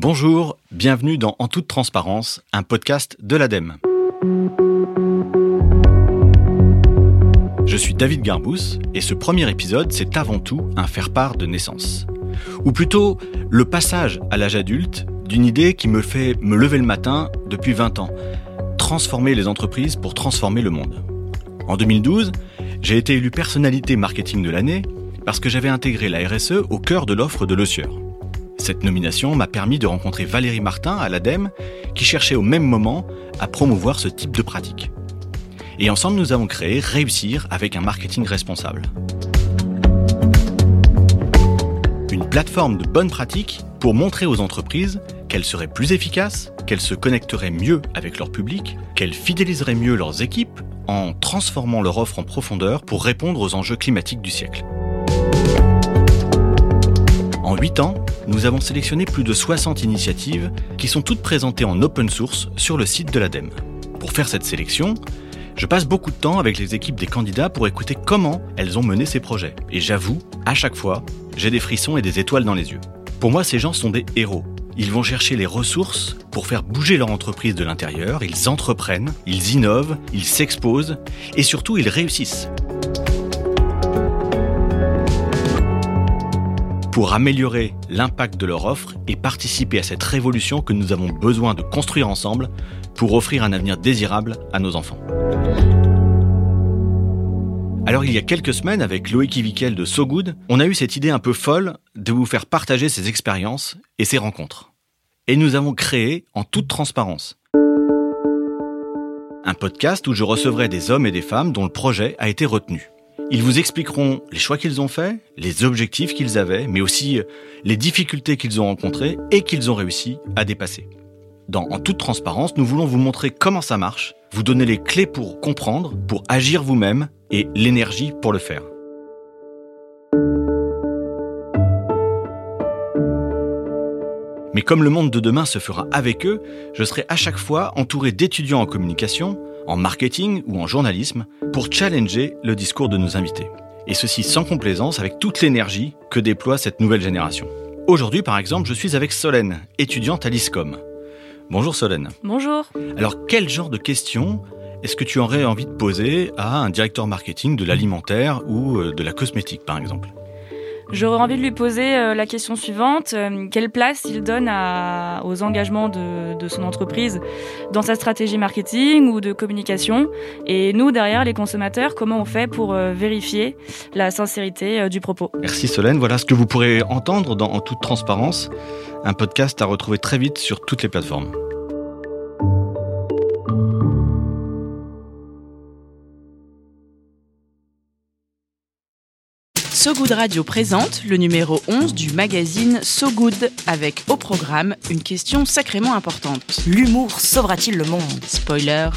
Bonjour, bienvenue dans En toute transparence, un podcast de l'ADEME. Je suis David Garbous et ce premier épisode, c'est avant tout un faire-part de naissance. Ou plutôt le passage à l'âge adulte d'une idée qui me fait me lever le matin depuis 20 ans. Transformer les entreprises pour transformer le monde. En 2012, j'ai été élu personnalité marketing de l'année parce que j'avais intégré la RSE au cœur de l'offre de Le Cette nomination m'a permis de rencontrer Valérie Martin à l'ADEME qui cherchait au même moment à promouvoir ce type de pratique. Et ensemble, nous avons créé Réussir avec un marketing responsable. Une plateforme de bonnes pratiques pour montrer aux entreprises qu'elles seraient plus efficaces, qu'elles se connecteraient mieux avec leur public, qu'elles fidéliseraient mieux leurs équipes en transformant leur offre en profondeur pour répondre aux enjeux climatiques du siècle. En 8 ans, nous avons sélectionné plus de 60 initiatives qui sont toutes présentées en open source sur le site de l'ADEME. Pour faire cette sélection, je passe beaucoup de temps avec les équipes des candidats pour écouter comment elles ont mené ces projets. Et j'avoue, à chaque fois, j'ai des frissons et des étoiles dans les yeux. Pour moi, ces gens sont des héros. Ils vont chercher les ressources pour faire bouger leur entreprise de l'intérieur, ils entreprennent, ils innovent, ils s'exposent et surtout ils réussissent. Pour améliorer l'impact de leur offre et participer à cette révolution que nous avons besoin de construire ensemble pour offrir un avenir désirable à nos enfants. Alors il y a quelques semaines, avec Loïc Ivikel de So Good, on a eu cette idée un peu folle de vous faire partager ces expériences et ces rencontres. Et nous avons créé en toute transparence un podcast où je recevrai des hommes et des femmes dont le projet a été retenu. Ils vous expliqueront les choix qu'ils ont faits, les objectifs qu'ils avaient, mais aussi les difficultés qu'ils ont rencontrées et qu'ils ont réussi à dépasser. Dans En toute transparence, nous voulons vous montrer comment ça marche, vous donner les clés pour comprendre, pour agir vous-même et l'énergie pour le faire. Mais comme le monde de demain se fera avec eux, je serai à chaque fois entouré d'étudiants en communication, en marketing ou en journalisme pour challenger le discours de nos invités. Et ceci sans complaisance avec toute l'énergie que déploie cette nouvelle génération. Aujourd'hui, par exemple, je suis avec Solène, étudiante à l'ISCOM. Bonjour Solène. Bonjour. Alors, quel genre de questions est-ce que tu aurais envie de poser à un directeur marketing de l'alimentaire ou euh, de la cosmétique, par exemple? J'aurais envie de lui poser euh, la question suivante. Euh, quelle place il donne aux engagements de, son entreprise dans sa stratégie marketing ou de communication? Et nous, derrière les consommateurs, comment on fait pour vérifier la sincérité du propos? Merci Solène. Voilà ce que vous pourrez entendre En toute transparence, un podcast à retrouver très vite sur toutes les plateformes. So Good Radio présente le numéro 11 du magazine So Good avec au programme une question sacrément importante. L'humour sauvera-t-il le monde? Spoiler.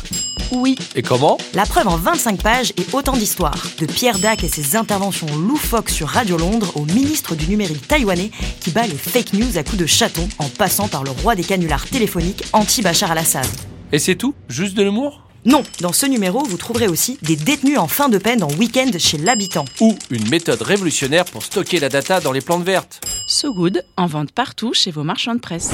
Oui. Et comment? La preuve en 25 pages et autant d'histoires. De Pierre Dac et ses interventions loufoques sur Radio Londres au ministre du numérique taïwanais qui bat les fake news à coups de chaton en passant par le roi des canulars téléphoniques anti-Bachar al-Assad. Et c'est tout? Juste de l'humour? Non, dans ce numéro, vous trouverez aussi des détenus en fin de peine en week-end chez l'habitant. Ou une méthode révolutionnaire pour stocker la data dans les plantes vertes. So Good, en vente partout chez vos marchands de presse.